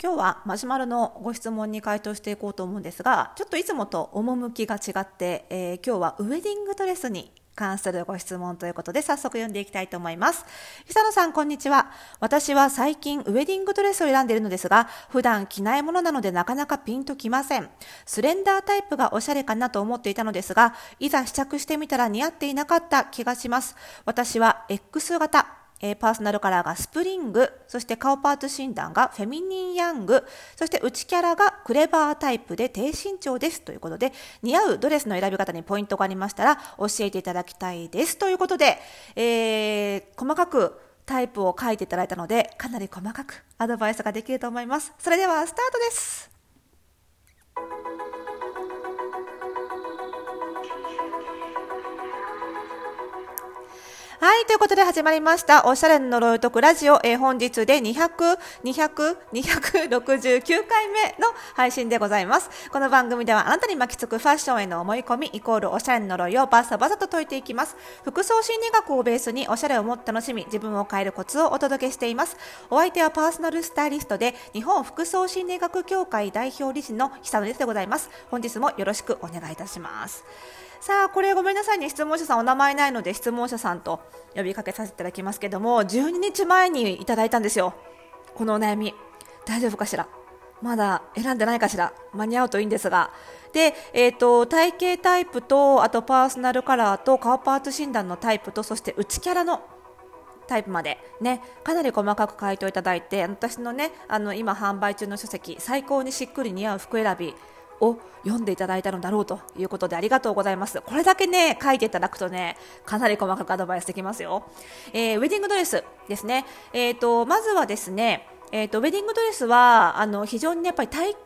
今日はマシュマロのご質問に回答していこうと思うんですがちょっといつもと趣が違って、えー、今日はウェディングドレスに関するご質問ということで早速読んでいきたいと思います。久野さんこんにちは。私は最近ウェディングドレスを選んでいるのですが普段着ないものなのでなかなかピンときません。スレンダータイプがおしゃれかなと思っていたのですがいざ試着してみたら似合っていなかった気がします。私は X 型。えー、パーソナルカラーがスプリング、そして顔パーツ診断がフェミニンヤング、そして内キャラがクレバータイプで低身長ですということで、似合うドレスの選び方にポイントがありましたら教えていただきたいですということで、えー、細かくタイプを書いていただいたので、かなり細かくアドバイスができると思います。それではスタートです。はい、ということで始まりました、おしゃれの呪いとくラジオ、えー、本日で200、200、269回目の配信でございます。この番組ではあなたに巻きつくファッションへの思い込み、イコールおしゃれの呪いをバサバサと解いていきます。服装心理学をベースにおしゃれをもっと楽しみ、自分を変えるコツをお届けしています。お相手はパーソナルスタイリストで、日本服装心理学協会代表理事の久野ですでございます。本日もよろしくお願いいたします。さあこれごめんなさいね。質問者さんお名前ないので質問者さんと呼びかけさせていただきますけども12日前にいただいたんですよ。このお悩み。大丈夫かしら？まだ選んでないかしら？間に合うといいんですが。で、えーと、体型タイプとあとパーソナルカラーと顔パーツ診断のタイプとそして内キャラのタイプまで。ねかなり細かく回答いただいて私のねあの今販売中の書籍最高にしっくり似合う服選び。を読んでいただいたのだろうということでありがとうございます。これだけね、書いていただくとね、かなり細かくアドバイスできますよ。えー、ウェディングドレスですね。えっ、ー、と、まずはですね、えーと、ウェディングドレスはあの非常に、ね、やっぱり体型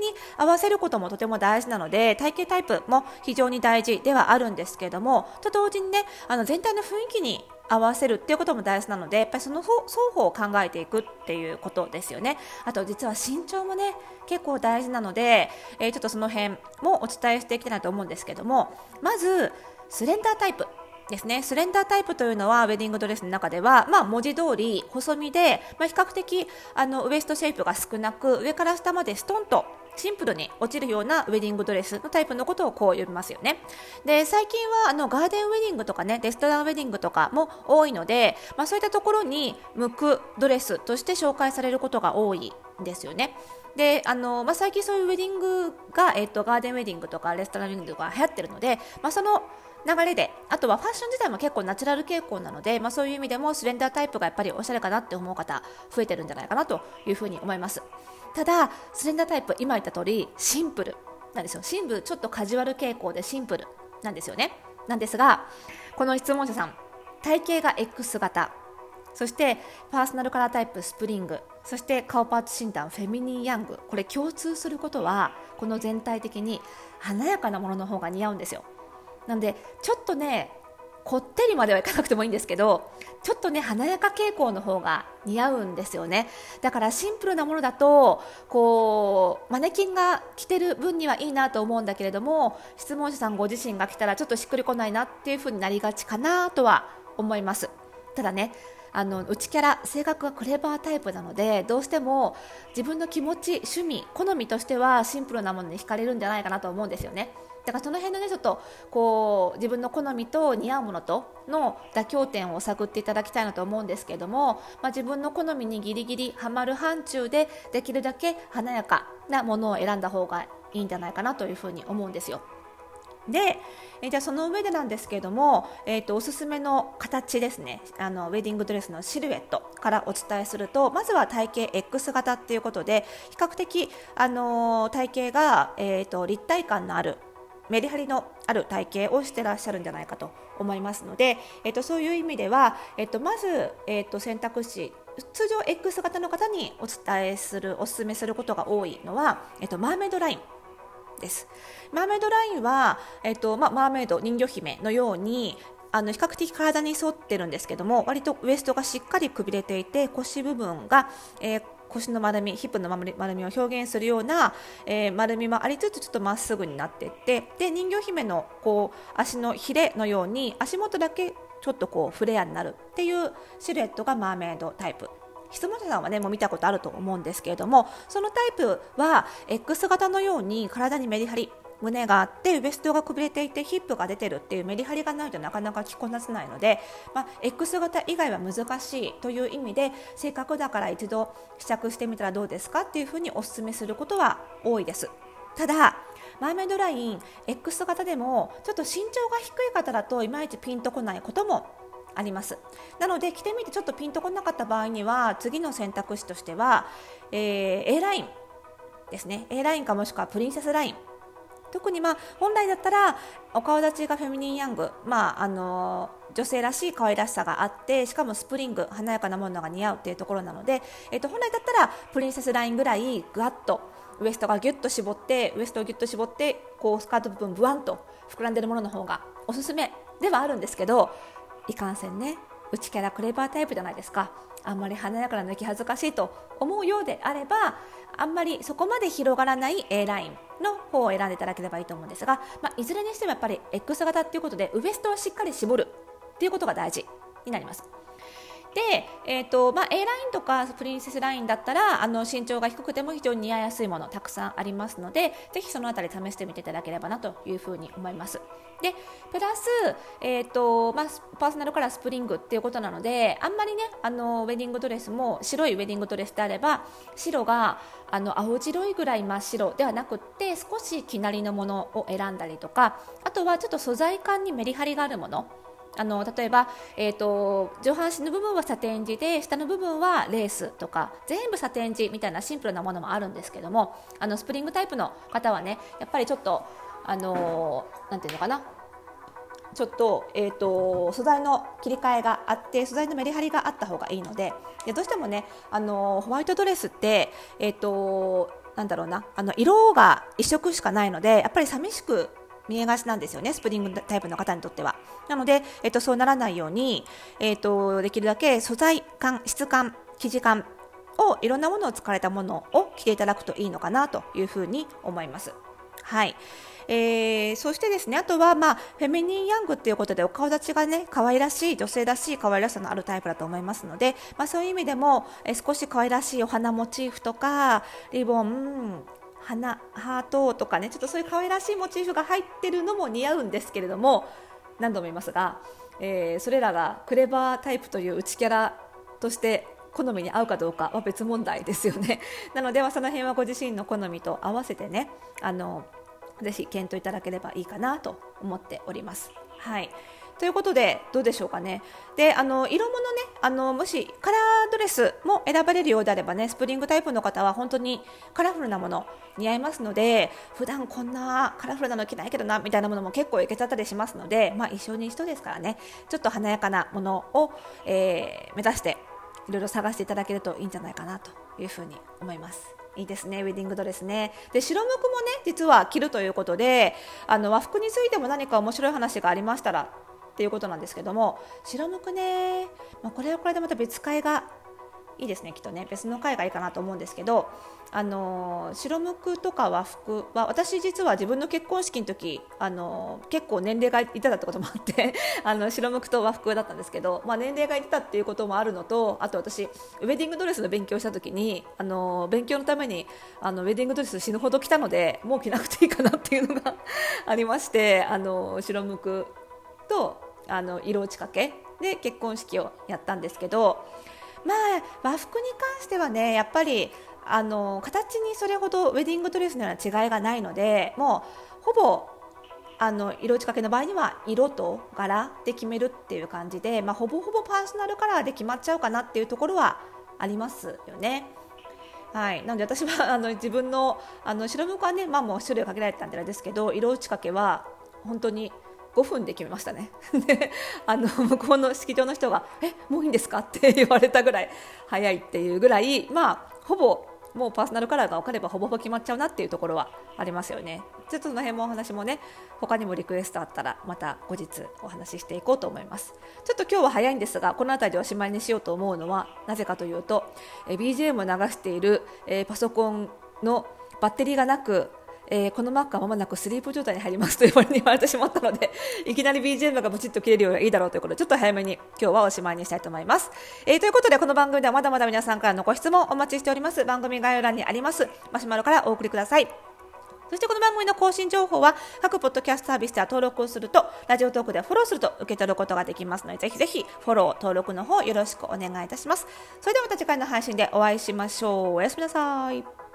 に合わせることもとても大事なので体型タイプも非常に大事ではあるんですけれどもと同時にねあの全体の雰囲気に合わせるっていうことも大事なのでやっぱりその双方を考えていくっていうことですよね。あと実は身長もね結構大事なので、えー、ちょっとその辺もお伝えしていきたいなと思うんですけどもまずスレンダータイプですね。スレンダータイプというのはウェディングドレスの中では、まあ、文字通り細身で、まあ、比較的あのウエストシェイプが少なく上から下までストンとシンプルに落ちるようなウェディングドレスのタイプのことをこう呼びますよね。で最近はあのガーデンウェディングとかねレストランウェディングとかも多いので、まあ、そういったところに向くドレスとして紹介されることが多いんですよね。であのまあ、最近そういうウェディングが、えっと、ガーデンウェディングとかレストランウェディングとか流行ってるので、まあ、その流れであとはファッション自体も結構ナチュラル傾向なので、まあ、そういう意味でもスレンダータイプがやっぱりおしゃれかなって思う方増えてるんじゃないかなというふうに思います。ただスレンダータイプ今言った通りシンプル。なんですよ。シンプル。ちょっとカジュアル傾向でシンプルなんですよね。なんですがこの質問者さん体型が X 型。そしてパーソナルカラータイプスプリング。そして顔パーツ診断フェミニンヤング。これ共通することはこの全体的に華やかなものの方が似合うんですよ。なんでちょっとねこってりまではいかなくてもいいんですけどちょっとね華やか傾向の方が似合うんですよね。だからシンプルなものだとこうマネキンが着てる分にはいいなと思うんだけれども質問者さんご自身が着たらちょっとしっくりこないなっていう風になりがちかなとは思います。ただねあの内キャラ性格がクレバータイプなのでどうしても自分の気持ち趣味好みとしてはシンプルなものに惹かれるんじゃないかなと思うんですよねだからその辺のねちょっとこう自分の好みと似合うものとの妥協点を探っていただきたいなと思うんですけれども、まあ、自分の好みにギリギリはまる範疇でできるだけ華やかなものを選んだ方がいいんじゃないかなというふうに思うんですよ。で、えじゃあその上でなんですけれども、えーと、おすすめの形ですね。あのウェディングドレスのシルエットからお伝えするとまずは体型 X 型っていうことで比較的、あの体型が、えーと立体感のあるメリハリのある体型をしてらっしゃるんじゃないかと思いますので、えっと、そういう意味では、えっと、まず、えっと、選択肢通常 X 型の方にお伝えするお勧めすることが多いのは、えっと、マーメイドラインです。マーメイドラインは、えっとまあ、マーメイド人魚姫のようにあの比較的体に沿ってるんですけども割とウエストがしっかりくびれていて腰部分が、えー、腰の丸みヒップの丸みを表現するような、えー、丸みもありつつちょっとまっすぐになっていってで人魚姫のこう足のひれのように足元だけちょっとこうフレアになるっていうシルエットがマーメイドタイプ。質問者さんはねもう見たことあると思うんですけれどもそのタイプは X 型のように体にメリハリ胸があってウエストがくびれていてヒップが出てるっていうメリハリがないとなかなか着こなせないので、まあ、X 型以外は難しいという意味でせっかくだから一度試着してみたらどうですかっていうふうにお勧めすることは多いです。ただマーメイドライン X 型でもちょっと身長が低い方だといまいちピンとこないこともあります。なので着てみてちょっとピンとこなかった場合には次の選択肢としては、えー、A ラインですね。A ラインかもしくはプリンセスライン。特にまあ本来だったらお顔立ちがフェミニンヤング、まあ、あの女性らしい可愛らしさがあってしかもスプリング華やかなものが似合うっていうところなので、えっと、本来だったらプリンセスラインぐらいぐわっとウエストがギュッと絞ってウエストをギュッと絞ってこうスカート部分ブワンと膨らんでるものの方がおすすめではあるんですけどいかんせんね内キャラクレバータイプじゃないですかあんまり華やかな抜き恥ずかしいと思うようであればあんまりそこまで広がらない A ラインの方を選んでいただければいいと思うんですが、まあ、いずれにしてもやっぱり X 型ということでウエストをしっかり絞るということが大事になります。で、えーとまあ、A ラインとかプリンセスラインだったらあの身長が低くても非常に似合いやすいものたくさんありますのでぜひそのあたり試してみていただければなというふうに思います。でプラス、えーとまあ、パーソナルカラースプリングっていうことなのであんまりねあのウェディングドレスも白いウェディングドレスであれば白があの青白いぐらい真っ白ではなくって少しきなりのものを選んだりとかあとはちょっと素材感にメリハリがあるものあの例えば、えーと、上半身の部分はサテン地で下の部分はレースとか全部サテン地みたいなシンプルなものもあるんですけどもあのスプリングタイプの方はねやっぱりちょっとあのなんていうのかなちょっと,、えーと、素材の切り替えがあって素材のメリハリがあった方がいいのででどうしてもねあのホワイトドレスって、えーとなんだろうなあの色が一色しかないのでやっぱり寂しく見えがちなんですよね、スプリングタイプの方にとっては。なので、えっと、そうならないように、えっと、できるだけ素材感、質感、生地感をいろんなものを使われたものを着ていただくといいのかなというふうに思います。はい。えー、そしてですねあとは、まあ、フェミニンヤングっていうことでお顔立ちがね可愛らしい女性らしい可愛らしさのあるタイプだと思いますので、まあ、そういう意味でも、えー、少し可愛らしいお花モチーフとかリボン花ハートとかねちょっとそういう可愛らしいモチーフが入ってるのも似合うんですけれども何度も言いますが、えー、それらがクレバータイプという内キャラとして好みに合うかどうかは別問題ですよね なのではその辺はご自身の好みと合わせてねあのぜひ検討いただければいいかなと思っております。はいということで、どうでしょうかね。で、あの、色物ね、あの、もしカラードレスも選ばれるようであればね、スプリングタイプの方は本当にカラフルなもの似合いますので、普段こんなカラフルなの着ないけどな、みたいなものも結構いけちゃったりしますので、まあ一緒に一緒ですからね、ちょっと華やかなものを、えー、目指して、いろいろ探していただけるといいんじゃないかなというふうに思います。いいですね、ウェディングドレスね。で、白むくもね、実は着るということで、あの和服についても何か面白い話がありましたら、っていうことなんですけども白むくね、まあ、これはこれでまた別会がいいですねきっとね。別の回がいいかなと思うんですけどあの白むくとか和服は私実は自分の結婚式の時あの結構年齢がいてたってこともあって あの白むくと和服だったんですけど、まあ、年齢がいてたっていうこともあるのとあと私ウェディングドレスの勉強した時にあの勉強のためにあのウェディングドレス死ぬほど着たのでもう着なくていいかなっていうのが ありましてあの白むくとあの色落ちかけで結婚式をやったんですけど、まあ、和服に関してはねやっぱりあの形にそれほどウェディングドレスのような違いがないのでもうほぼあの色打ちかけの場合には色と柄で決めるっていう感じで、まあ、ほぼほぼパーソナルカラーで決まっちゃうかなっていうところはありますよね。はい、なので私は あの自分のあの白むくはね、まあ、もう種類をかけられてたんであれですけど色打ちかけは本当に5分で決めましたね。であの向こうの式場の人が「えもういいんですか?」って 言われたぐらい早いっていうぐらいまあほぼもうパーソナルカラーが分かればほぼほぼ決まっちゃうなっていうところはありますよね。ちょっとその辺もお話もね他にもリクエストあったらまた後日お話ししていこうと思います。ちょっと今日は早いんですがこの辺りでおしまいにしようと思うのはなぜかというとえ BGM を流しているえパソコンのバッテリーがなくえー、このマックはまもなくスリープ状態に入りますというふうに言われてしまったので いきなり BGM がブチッと切れるよりはいいだろうということでちょっと早めに今日はおしまいにしたいと思います、えー、ということでこの番組ではまだまだ皆さんからのご質問お待ちしております。番組概要欄にあります。マシュマロからお送りください。そしてこの番組の更新情報は各ポッドキャストサービスでは登録をするとラジオトークでフォローすると受け取ることができますのでぜひぜひフォロー登録の方よろしくお願いいたします。それではまた次回の配信でお会いしましょう。おやすみなさい。